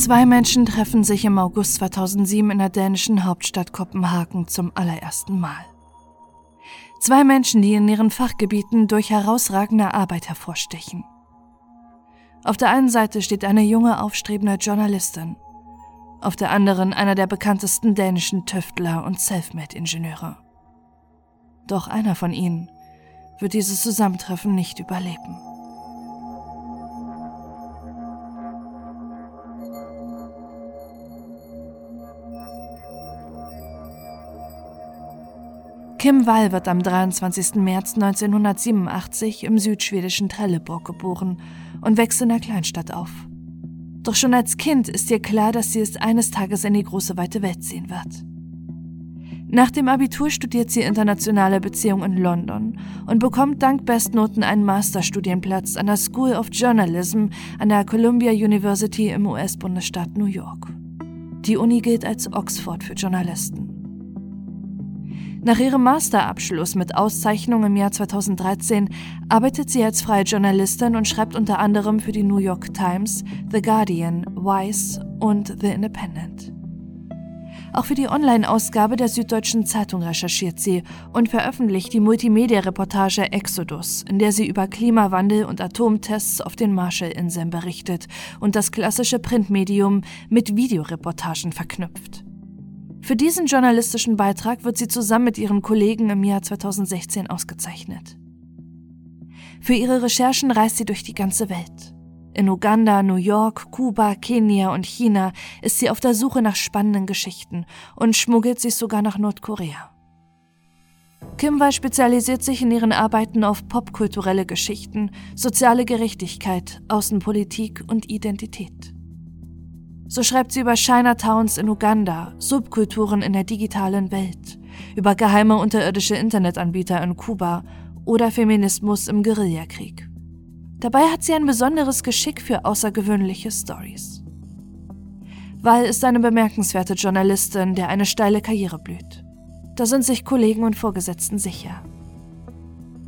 Zwei Menschen treffen sich im August 2007 in der dänischen Hauptstadt Kopenhagen zum allerersten Mal. Zwei Menschen, die in ihren Fachgebieten durch herausragende Arbeit hervorstechen. Auf der einen Seite steht eine junge, aufstrebende Journalistin, auf der anderen einer der bekanntesten dänischen Tüftler und Selfmade-Ingenieure. Doch einer von ihnen wird dieses Zusammentreffen nicht überleben. Kim Wall wird am 23. März 1987 im südschwedischen Trelleborg geboren und wächst in der Kleinstadt auf. Doch schon als Kind ist ihr klar, dass sie es eines Tages in die große weite Welt sehen wird. Nach dem Abitur studiert sie internationale Beziehungen in London und bekommt dank Bestnoten einen Masterstudienplatz an der School of Journalism an der Columbia University im US-Bundesstaat New York. Die Uni gilt als Oxford für Journalisten. Nach ihrem Masterabschluss mit Auszeichnung im Jahr 2013 arbeitet sie als freie Journalistin und schreibt unter anderem für die New York Times, The Guardian, Vice und The Independent. Auch für die Online-Ausgabe der Süddeutschen Zeitung recherchiert sie und veröffentlicht die Multimedia-Reportage Exodus, in der sie über Klimawandel und Atomtests auf den Marshallinseln berichtet und das klassische Printmedium mit Videoreportagen verknüpft. Für diesen journalistischen Beitrag wird sie zusammen mit ihren Kollegen im Jahr 2016 ausgezeichnet. Für ihre Recherchen reist sie durch die ganze Welt. In Uganda, New York, Kuba, Kenia und China ist sie auf der Suche nach spannenden Geschichten und schmuggelt sich sogar nach Nordkorea. Kimway spezialisiert sich in ihren Arbeiten auf popkulturelle Geschichten, soziale Gerechtigkeit, Außenpolitik und Identität. So schreibt sie über Chinatowns in Uganda, Subkulturen in der digitalen Welt, über geheime unterirdische Internetanbieter in Kuba oder Feminismus im Guerillakrieg. Dabei hat sie ein besonderes Geschick für außergewöhnliche Stories. Wall ist eine bemerkenswerte Journalistin, der eine steile Karriere blüht. Da sind sich Kollegen und Vorgesetzten sicher.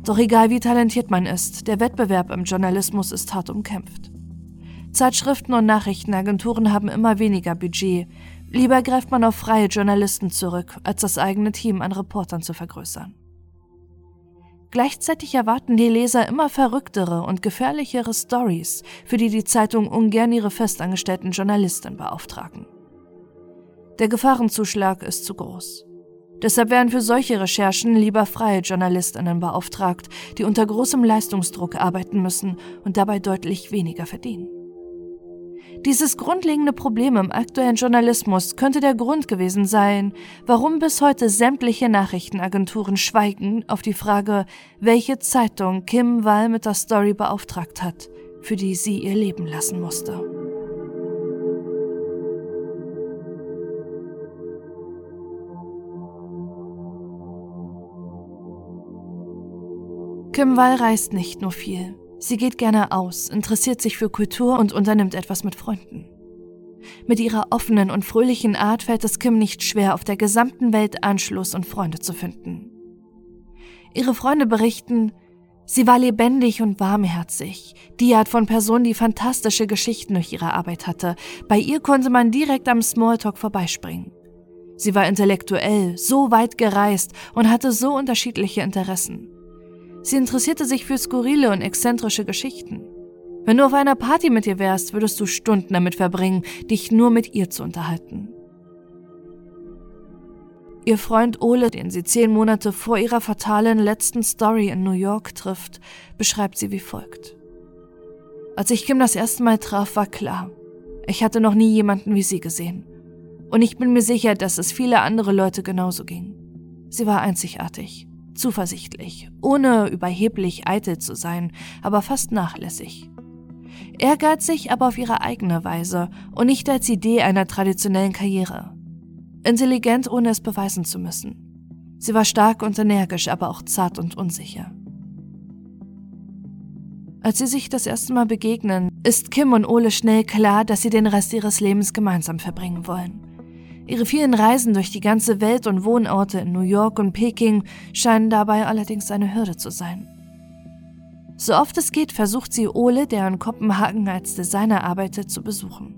Doch egal wie talentiert man ist, der Wettbewerb im Journalismus ist hart umkämpft. Zeitschriften und Nachrichtenagenturen haben immer weniger Budget. Lieber greift man auf freie Journalisten zurück, als das eigene Team an Reportern zu vergrößern. Gleichzeitig erwarten die Leser immer verrücktere und gefährlichere Stories, für die die Zeitung ungern ihre festangestellten Journalisten beauftragen. Der Gefahrenzuschlag ist zu groß. Deshalb werden für solche Recherchen lieber freie Journalistinnen beauftragt, die unter großem Leistungsdruck arbeiten müssen und dabei deutlich weniger verdienen. Dieses grundlegende Problem im aktuellen Journalismus könnte der Grund gewesen sein, warum bis heute sämtliche Nachrichtenagenturen schweigen auf die Frage, welche Zeitung Kim Wall mit der Story beauftragt hat, für die sie ihr Leben lassen musste. Kim Wall reist nicht nur viel. Sie geht gerne aus, interessiert sich für Kultur und unternimmt etwas mit Freunden. Mit ihrer offenen und fröhlichen Art fällt es Kim nicht schwer, auf der gesamten Welt Anschluss und Freunde zu finden. Ihre Freunde berichten, sie war lebendig und warmherzig, die Art von Person, die fantastische Geschichten durch ihre Arbeit hatte. Bei ihr konnte man direkt am Smalltalk vorbeispringen. Sie war intellektuell, so weit gereist und hatte so unterschiedliche Interessen. Sie interessierte sich für skurrile und exzentrische Geschichten. Wenn du auf einer Party mit ihr wärst, würdest du Stunden damit verbringen, dich nur mit ihr zu unterhalten. Ihr Freund Ole, den sie zehn Monate vor ihrer fatalen letzten Story in New York trifft, beschreibt sie wie folgt. Als ich Kim das erste Mal traf, war klar, ich hatte noch nie jemanden wie sie gesehen. Und ich bin mir sicher, dass es viele andere Leute genauso ging. Sie war einzigartig zuversichtlich, ohne überheblich eitel zu sein, aber fast nachlässig. Ehrgeizig, aber auf ihre eigene Weise und nicht als Idee einer traditionellen Karriere. Intelligent, ohne es beweisen zu müssen. Sie war stark und energisch, aber auch zart und unsicher. Als sie sich das erste Mal begegnen, ist Kim und Ole schnell klar, dass sie den Rest ihres Lebens gemeinsam verbringen wollen. Ihre vielen Reisen durch die ganze Welt und Wohnorte in New York und Peking scheinen dabei allerdings eine Hürde zu sein. So oft es geht, versucht sie Ole, der in Kopenhagen als Designer arbeitet, zu besuchen.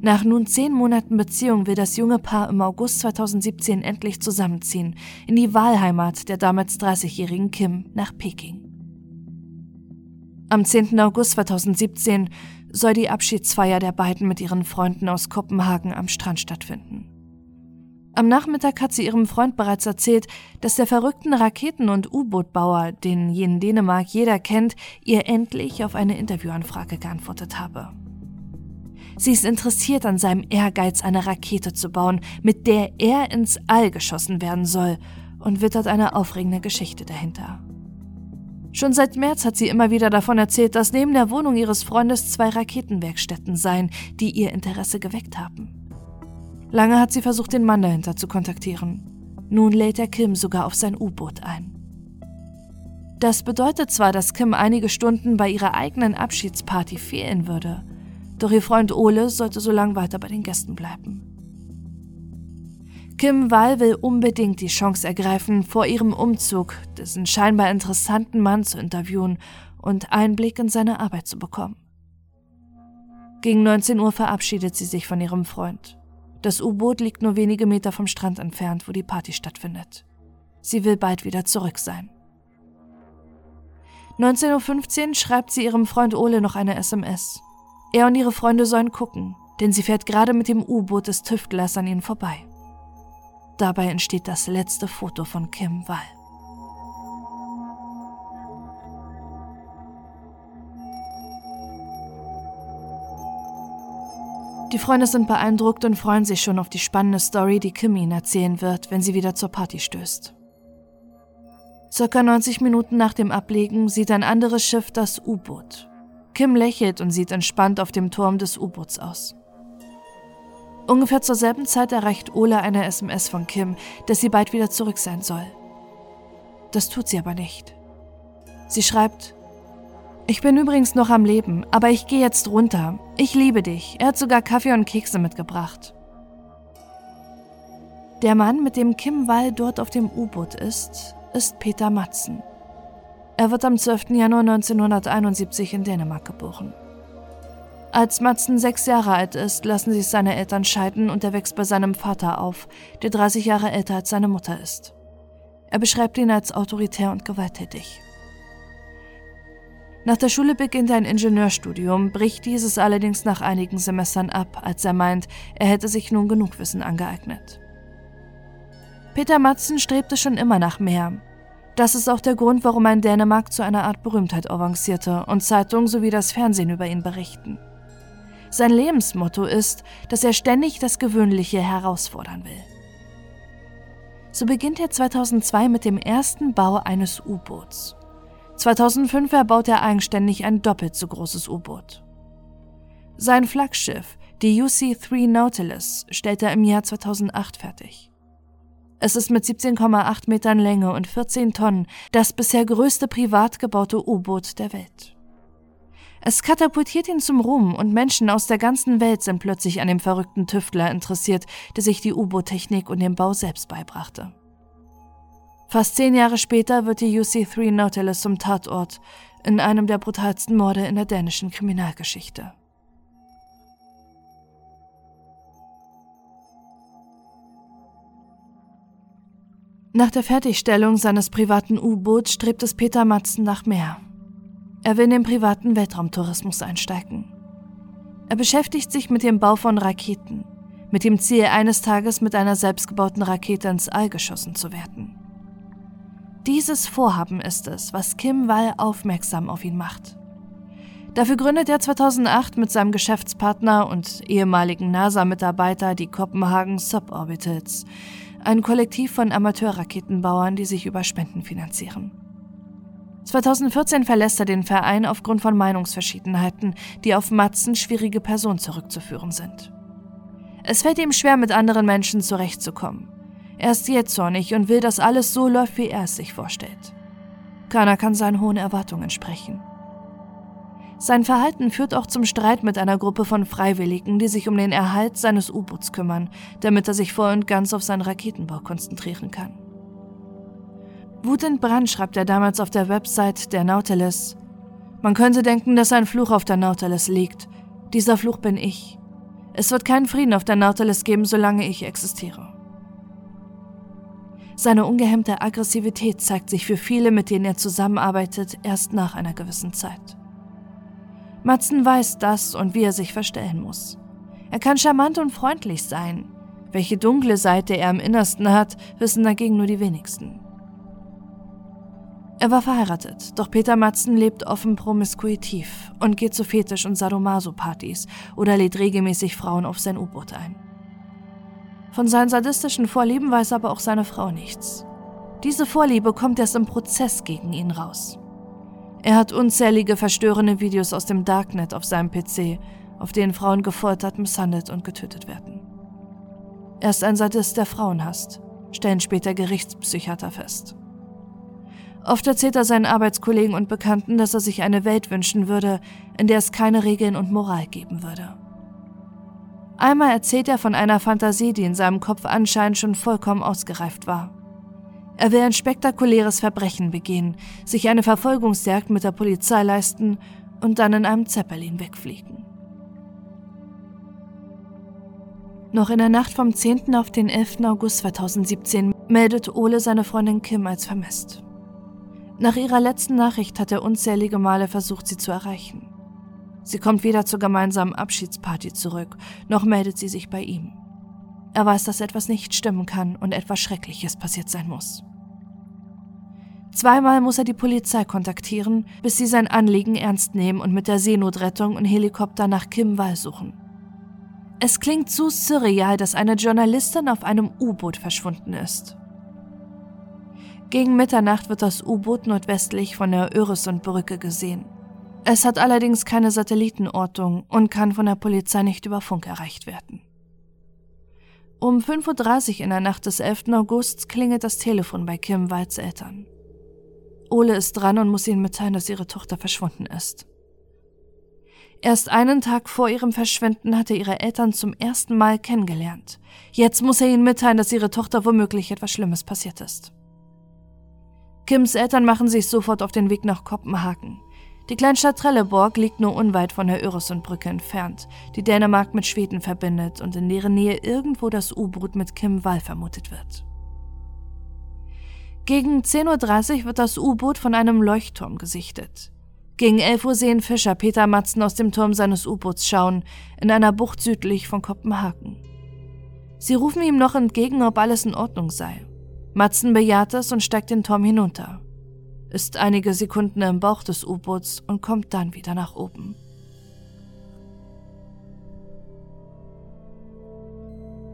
Nach nun zehn Monaten Beziehung will das junge Paar im August 2017 endlich zusammenziehen, in die Wahlheimat der damals 30-jährigen Kim nach Peking. Am 10. August 2017 soll die Abschiedsfeier der beiden mit ihren Freunden aus Kopenhagen am Strand stattfinden. Am Nachmittag hat sie ihrem Freund bereits erzählt, dass der verrückten Raketen- und U-Boot-Bauer, den in Dänemark jeder kennt, ihr endlich auf eine Interviewanfrage geantwortet habe. Sie ist interessiert an seinem Ehrgeiz, eine Rakete zu bauen, mit der er ins All geschossen werden soll, und wittert eine aufregende Geschichte dahinter. Schon seit März hat sie immer wieder davon erzählt, dass neben der Wohnung ihres Freundes zwei Raketenwerkstätten seien, die ihr Interesse geweckt haben. Lange hat sie versucht, den Mann dahinter zu kontaktieren. Nun lädt er Kim sogar auf sein U-Boot ein. Das bedeutet zwar, dass Kim einige Stunden bei ihrer eigenen Abschiedsparty fehlen würde, doch ihr Freund Ole sollte so lange weiter bei den Gästen bleiben. Kim Wall will unbedingt die Chance ergreifen, vor ihrem Umzug diesen scheinbar interessanten Mann zu interviewen und Einblick in seine Arbeit zu bekommen. Gegen 19 Uhr verabschiedet sie sich von ihrem Freund. Das U-Boot liegt nur wenige Meter vom Strand entfernt, wo die Party stattfindet. Sie will bald wieder zurück sein. 19.15 Uhr schreibt sie ihrem Freund Ole noch eine SMS. Er und ihre Freunde sollen gucken, denn sie fährt gerade mit dem U-Boot des Tüftlers an ihnen vorbei. Dabei entsteht das letzte Foto von Kim Wall. Die Freunde sind beeindruckt und freuen sich schon auf die spannende Story, die Kim ihnen erzählen wird, wenn sie wieder zur Party stößt. Circa 90 Minuten nach dem Ablegen sieht ein anderes Schiff das U-Boot. Kim lächelt und sieht entspannt auf dem Turm des U-Boots aus. Ungefähr zur selben Zeit erreicht Ola eine SMS von Kim, dass sie bald wieder zurück sein soll. Das tut sie aber nicht. Sie schreibt, ich bin übrigens noch am Leben, aber ich gehe jetzt runter. Ich liebe dich. Er hat sogar Kaffee und Kekse mitgebracht. Der Mann, mit dem Kim Wall dort auf dem U-Boot ist, ist Peter Matzen. Er wird am 12. Januar 1971 in Dänemark geboren. Als Matzen sechs Jahre alt ist, lassen sich seine Eltern scheiden und er wächst bei seinem Vater auf, der 30 Jahre älter als seine Mutter ist. Er beschreibt ihn als autoritär und gewalttätig. Nach der Schule beginnt er ein Ingenieurstudium, bricht dieses allerdings nach einigen Semestern ab, als er meint, er hätte sich nun genug Wissen angeeignet. Peter Matzen strebte schon immer nach mehr. Das ist auch der Grund, warum er in Dänemark zu einer Art Berühmtheit avancierte und Zeitungen sowie das Fernsehen über ihn berichten. Sein Lebensmotto ist, dass er ständig das Gewöhnliche herausfordern will. So beginnt er 2002 mit dem ersten Bau eines U-Boots. 2005 erbaut er eigenständig ein doppelt so großes U-Boot. Sein Flaggschiff, die UC-3 Nautilus, stellt er im Jahr 2008 fertig. Es ist mit 17,8 Metern Länge und 14 Tonnen das bisher größte privat gebaute U-Boot der Welt. Es katapultiert ihn zum Ruhm und Menschen aus der ganzen Welt sind plötzlich an dem verrückten Tüftler interessiert, der sich die U-Boot-Technik und den Bau selbst beibrachte. Fast zehn Jahre später wird die UC-3 Nautilus zum Tatort in einem der brutalsten Morde in der dänischen Kriminalgeschichte. Nach der Fertigstellung seines privaten U-Boots strebt es Peter Matzen nach mehr. Er will in den privaten Weltraumtourismus einsteigen. Er beschäftigt sich mit dem Bau von Raketen, mit dem Ziel, eines Tages mit einer selbstgebauten Rakete ins All geschossen zu werden. Dieses Vorhaben ist es, was Kim Wall aufmerksam auf ihn macht. Dafür gründet er 2008 mit seinem Geschäftspartner und ehemaligen NASA-Mitarbeiter die Kopenhagen Suborbitals, ein Kollektiv von Amateurraketenbauern, die sich über Spenden finanzieren. 2014 verlässt er den Verein aufgrund von Meinungsverschiedenheiten, die auf Matzen schwierige Person zurückzuführen sind. Es fällt ihm schwer, mit anderen Menschen zurechtzukommen. Er ist jähzornig und will, dass alles so läuft, wie er es sich vorstellt. Keiner kann seinen hohen Erwartungen entsprechen. Sein Verhalten führt auch zum Streit mit einer Gruppe von Freiwilligen, die sich um den Erhalt seines U-Boots kümmern, damit er sich voll und ganz auf seinen Raketenbau konzentrieren kann. Wutend Brand schreibt er damals auf der Website der Nautilus. Man könnte denken, dass ein Fluch auf der Nautilus liegt. Dieser Fluch bin ich. Es wird keinen Frieden auf der Nautilus geben, solange ich existiere. Seine ungehemmte Aggressivität zeigt sich für viele, mit denen er zusammenarbeitet, erst nach einer gewissen Zeit. Matzen weiß das und wie er sich verstellen muss. Er kann charmant und freundlich sein. Welche dunkle Seite er im Innersten hat, wissen dagegen nur die wenigsten. Er war verheiratet, doch Peter Matzen lebt offen promiskuitiv und geht zu Fetisch- und Sadomaso-Partys oder lädt regelmäßig Frauen auf sein U-Boot ein. Von seinen sadistischen Vorlieben weiß aber auch seine Frau nichts. Diese Vorliebe kommt erst im Prozess gegen ihn raus. Er hat unzählige verstörende Videos aus dem Darknet auf seinem PC, auf denen Frauen gefoltert, misshandelt und getötet werden. Er ist ein Sadist, der Frauen hasst, stellen später Gerichtspsychiater fest. Oft erzählt er seinen Arbeitskollegen und Bekannten, dass er sich eine Welt wünschen würde, in der es keine Regeln und Moral geben würde. Einmal erzählt er von einer Fantasie, die in seinem Kopf anscheinend schon vollkommen ausgereift war. Er will ein spektakuläres Verbrechen begehen, sich eine Verfolgungsjagd mit der Polizei leisten und dann in einem Zeppelin wegfliegen. Noch in der Nacht vom 10. auf den 11. August 2017 meldet Ole seine Freundin Kim als vermisst. Nach ihrer letzten Nachricht hat er unzählige Male versucht, sie zu erreichen. Sie kommt weder zur gemeinsamen Abschiedsparty zurück, noch meldet sie sich bei ihm. Er weiß, dass etwas nicht stimmen kann und etwas Schreckliches passiert sein muss. Zweimal muss er die Polizei kontaktieren, bis sie sein Anliegen ernst nehmen und mit der Seenotrettung und Helikopter nach Kim Wall suchen. Es klingt so surreal, dass eine Journalistin auf einem U-Boot verschwunden ist. Gegen Mitternacht wird das U-Boot nordwestlich von der Öresundbrücke gesehen. Es hat allerdings keine Satellitenortung und kann von der Polizei nicht über Funk erreicht werden. Um 5.30 Uhr in der Nacht des 11. August klingelt das Telefon bei Kim Walds Eltern. Ole ist dran und muss ihnen mitteilen, dass ihre Tochter verschwunden ist. Erst einen Tag vor ihrem Verschwinden hat er ihre Eltern zum ersten Mal kennengelernt. Jetzt muss er ihnen mitteilen, dass ihre Tochter womöglich etwas Schlimmes passiert ist. Kims Eltern machen sich sofort auf den Weg nach Kopenhagen. Die Kleinstadt Trelleborg liegt nur unweit von der Öresundbrücke entfernt, die Dänemark mit Schweden verbindet und in deren Nähe irgendwo das U-Boot mit Kim Wall vermutet wird. Gegen 10.30 Uhr wird das U-Boot von einem Leuchtturm gesichtet. Gegen 11 Uhr sehen Fischer Peter Matzen aus dem Turm seines U-Boots schauen, in einer Bucht südlich von Kopenhagen. Sie rufen ihm noch entgegen, ob alles in Ordnung sei. Matzen bejaht es und steigt den Turm hinunter, ist einige Sekunden im Bauch des U-Boots und kommt dann wieder nach oben.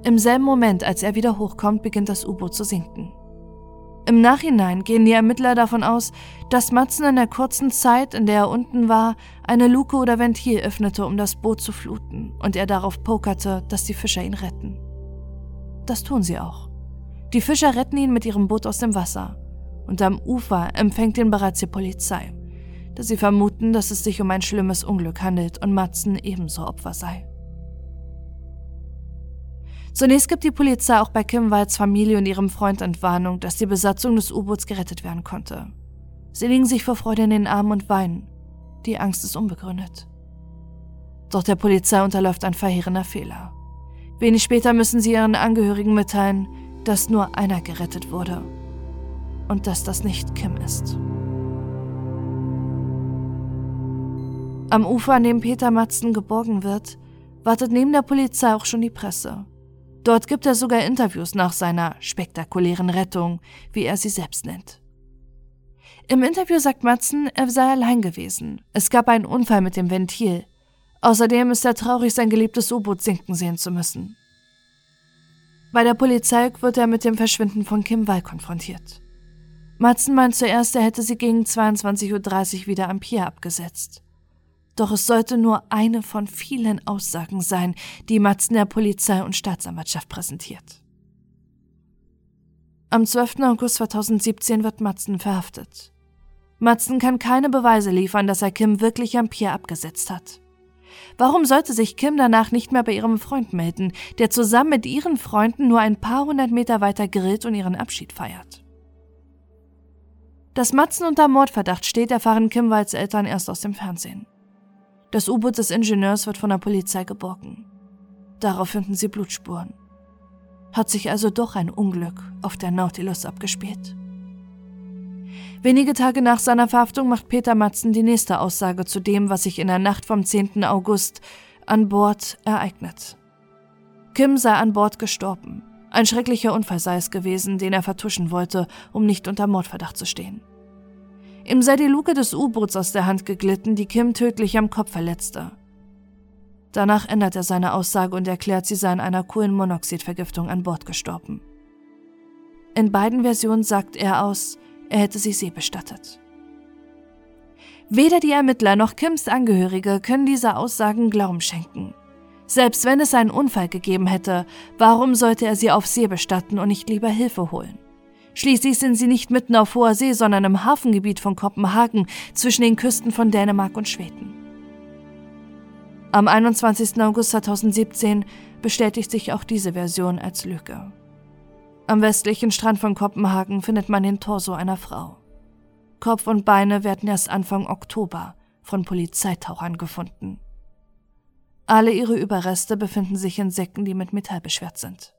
Im selben Moment, als er wieder hochkommt, beginnt das U-Boot zu sinken. Im Nachhinein gehen die Ermittler davon aus, dass Matzen in der kurzen Zeit, in der er unten war, eine Luke oder Ventil öffnete, um das Boot zu fluten, und er darauf pokerte, dass die Fischer ihn retten. Das tun sie auch. Die Fischer retten ihn mit ihrem Boot aus dem Wasser. Und am Ufer empfängt ihn bereits die Polizei, da sie vermuten, dass es sich um ein schlimmes Unglück handelt und Matzen ebenso Opfer sei. Zunächst gibt die Polizei auch bei Kim Walds Familie und ihrem Freund Entwarnung, dass die Besatzung des U-Boots gerettet werden konnte. Sie liegen sich vor Freude in den Armen und weinen. Die Angst ist unbegründet. Doch der Polizei unterläuft ein verheerender Fehler. Wenig später müssen sie ihren Angehörigen mitteilen, dass nur einer gerettet wurde und dass das nicht Kim ist. Am Ufer, an dem Peter Matzen geborgen wird, wartet neben der Polizei auch schon die Presse. Dort gibt er sogar Interviews nach seiner spektakulären Rettung, wie er sie selbst nennt. Im Interview sagt Matzen, er sei allein gewesen. Es gab einen Unfall mit dem Ventil. Außerdem ist er traurig, sein geliebtes U-Boot sinken sehen zu müssen. Bei der Polizei wird er mit dem Verschwinden von Kim Wall konfrontiert. Matzen meint zuerst, er hätte sie gegen 22.30 Uhr wieder am Pier abgesetzt. Doch es sollte nur eine von vielen Aussagen sein, die Matzen der Polizei und Staatsanwaltschaft präsentiert. Am 12. August 2017 wird Matzen verhaftet. Matzen kann keine Beweise liefern, dass er Kim wirklich am Pier abgesetzt hat. Warum sollte sich Kim danach nicht mehr bei ihrem Freund melden, der zusammen mit ihren Freunden nur ein paar hundert Meter weiter grillt und ihren Abschied feiert? Dass Matzen unter Mordverdacht steht, erfahren Kim Walds Eltern erst aus dem Fernsehen. Das U-Boot des Ingenieurs wird von der Polizei geborgen. Darauf finden sie Blutspuren. Hat sich also doch ein Unglück auf der Nautilus abgespielt. Wenige Tage nach seiner Verhaftung macht Peter Matzen die nächste Aussage zu dem, was sich in der Nacht vom 10. August an Bord ereignet. Kim sei an Bord gestorben. Ein schrecklicher Unfall sei es gewesen, den er vertuschen wollte, um nicht unter Mordverdacht zu stehen. Ihm sei die Luke des U-Boots aus der Hand geglitten, die Kim tödlich am Kopf verletzte. Danach ändert er seine Aussage und erklärt, sie sei an einer Kohlenmonoxidvergiftung an Bord gestorben. In beiden Versionen sagt er aus, er hätte sie See bestattet. Weder die Ermittler noch Kims Angehörige können dieser Aussagen Glauben schenken. Selbst wenn es einen Unfall gegeben hätte, warum sollte er sie auf See bestatten und nicht lieber Hilfe holen? Schließlich sind sie nicht mitten auf hoher See, sondern im Hafengebiet von Kopenhagen zwischen den Küsten von Dänemark und Schweden. Am 21. August 2017 bestätigt sich auch diese Version als Lüge. Am westlichen Strand von Kopenhagen findet man den Torso einer Frau. Kopf und Beine werden erst Anfang Oktober von Polizeitauchern gefunden. Alle ihre Überreste befinden sich in Säcken, die mit Metall beschwert sind.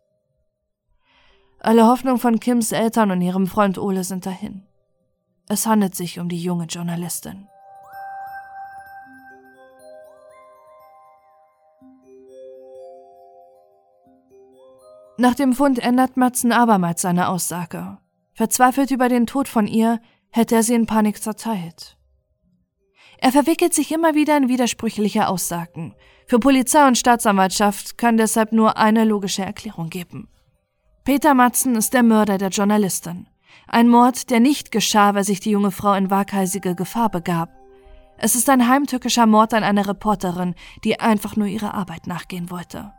Alle Hoffnung von Kims Eltern und ihrem Freund Ole sind dahin. Es handelt sich um die junge Journalistin. Nach dem Fund ändert Matzen abermals seine Aussage. Verzweifelt über den Tod von ihr, hätte er sie in Panik zerteilt. Er verwickelt sich immer wieder in widersprüchliche Aussagen. Für Polizei und Staatsanwaltschaft kann deshalb nur eine logische Erklärung geben. Peter Matzen ist der Mörder der Journalistin. Ein Mord, der nicht geschah, weil sich die junge Frau in waghalsige Gefahr begab. Es ist ein heimtückischer Mord an einer Reporterin, die einfach nur ihrer Arbeit nachgehen wollte.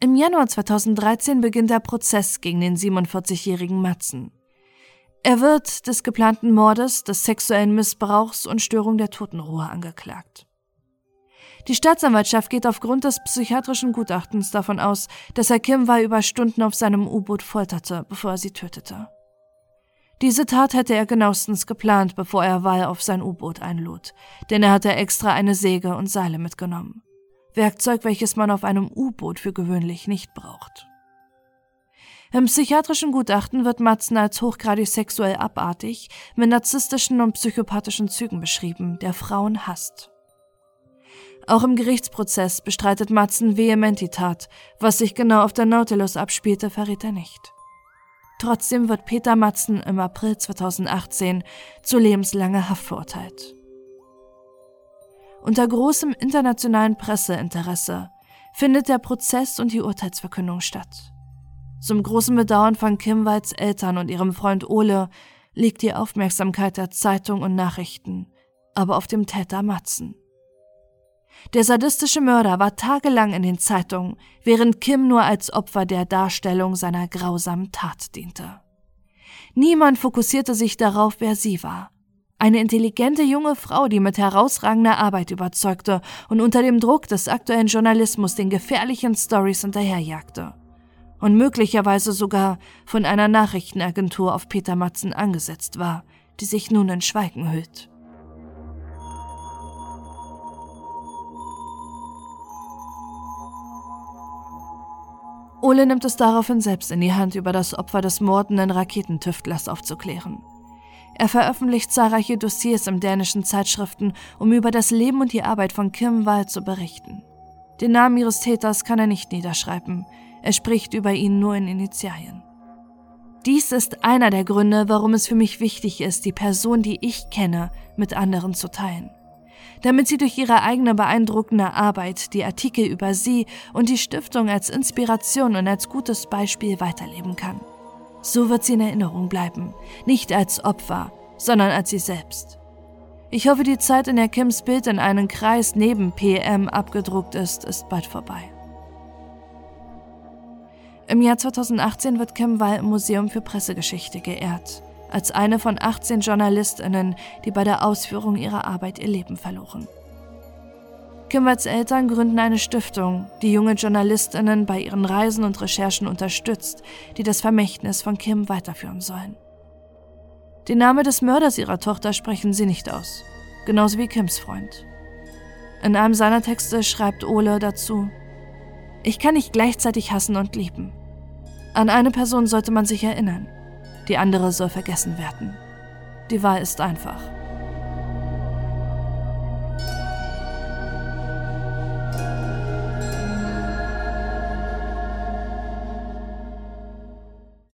Im Januar 2013 beginnt der Prozess gegen den 47-jährigen Matzen. Er wird des geplanten Mordes, des sexuellen Missbrauchs und Störung der Totenruhe angeklagt. Die Staatsanwaltschaft geht aufgrund des psychiatrischen Gutachtens davon aus, dass er Kim Wei über Stunden auf seinem U-Boot folterte, bevor er sie tötete. Diese Tat hätte er genauestens geplant, bevor er Wei auf sein U-Boot einlud, denn er hatte extra eine Säge und Seile mitgenommen. Werkzeug, welches man auf einem U-Boot für gewöhnlich nicht braucht. Im psychiatrischen Gutachten wird Matzen als hochgradig sexuell abartig, mit narzisstischen und psychopathischen Zügen beschrieben, der Frauen hasst. Auch im Gerichtsprozess bestreitet Matzen vehement die Tat, was sich genau auf der Nautilus abspielte, verrät er nicht. Trotzdem wird Peter Matzen im April 2018 zu lebenslanger Haft verurteilt. Unter großem internationalen Presseinteresse findet der Prozess und die Urteilsverkündung statt. Zum großen Bedauern von Kim Weits Eltern und ihrem Freund Ole liegt die Aufmerksamkeit der Zeitung und Nachrichten, aber auf dem Täter Matzen. Der sadistische Mörder war tagelang in den Zeitungen, während Kim nur als Opfer der Darstellung seiner grausamen Tat diente. Niemand fokussierte sich darauf, wer sie war. Eine intelligente junge Frau, die mit herausragender Arbeit überzeugte und unter dem Druck des aktuellen Journalismus den gefährlichen Stories hinterherjagte und möglicherweise sogar von einer Nachrichtenagentur auf Peter Matzen angesetzt war, die sich nun in Schweigen hüllt. Ole nimmt es daraufhin selbst in die Hand, über das Opfer des mordenden Raketentüftlers aufzuklären. Er veröffentlicht zahlreiche Dossiers in dänischen Zeitschriften, um über das Leben und die Arbeit von Kim Wall zu berichten. Den Namen ihres Täters kann er nicht niederschreiben, er spricht über ihn nur in Initialien. Dies ist einer der Gründe, warum es für mich wichtig ist, die Person, die ich kenne, mit anderen zu teilen. Damit sie durch ihre eigene beeindruckende Arbeit, die Artikel über sie und die Stiftung als Inspiration und als gutes Beispiel weiterleben kann. So wird sie in Erinnerung bleiben, nicht als Opfer, sondern als sie selbst. Ich hoffe, die Zeit, in der Kims Bild in einen Kreis neben PM abgedruckt ist, ist bald vorbei. Im Jahr 2018 wird Kim Wall im Museum für Pressegeschichte geehrt, als eine von 18 JournalistInnen, die bei der Ausführung ihrer Arbeit ihr Leben verloren. Kim Walls Eltern gründen eine Stiftung, die junge JournalistInnen bei ihren Reisen und Recherchen unterstützt, die das Vermächtnis von Kim weiterführen sollen. Den Namen des Mörders ihrer Tochter sprechen sie nicht aus, genauso wie Kims Freund. In einem seiner Texte schreibt Ole dazu, Ich kann nicht gleichzeitig hassen und lieben. An eine Person sollte man sich erinnern, die andere soll vergessen werden. Die Wahl ist einfach.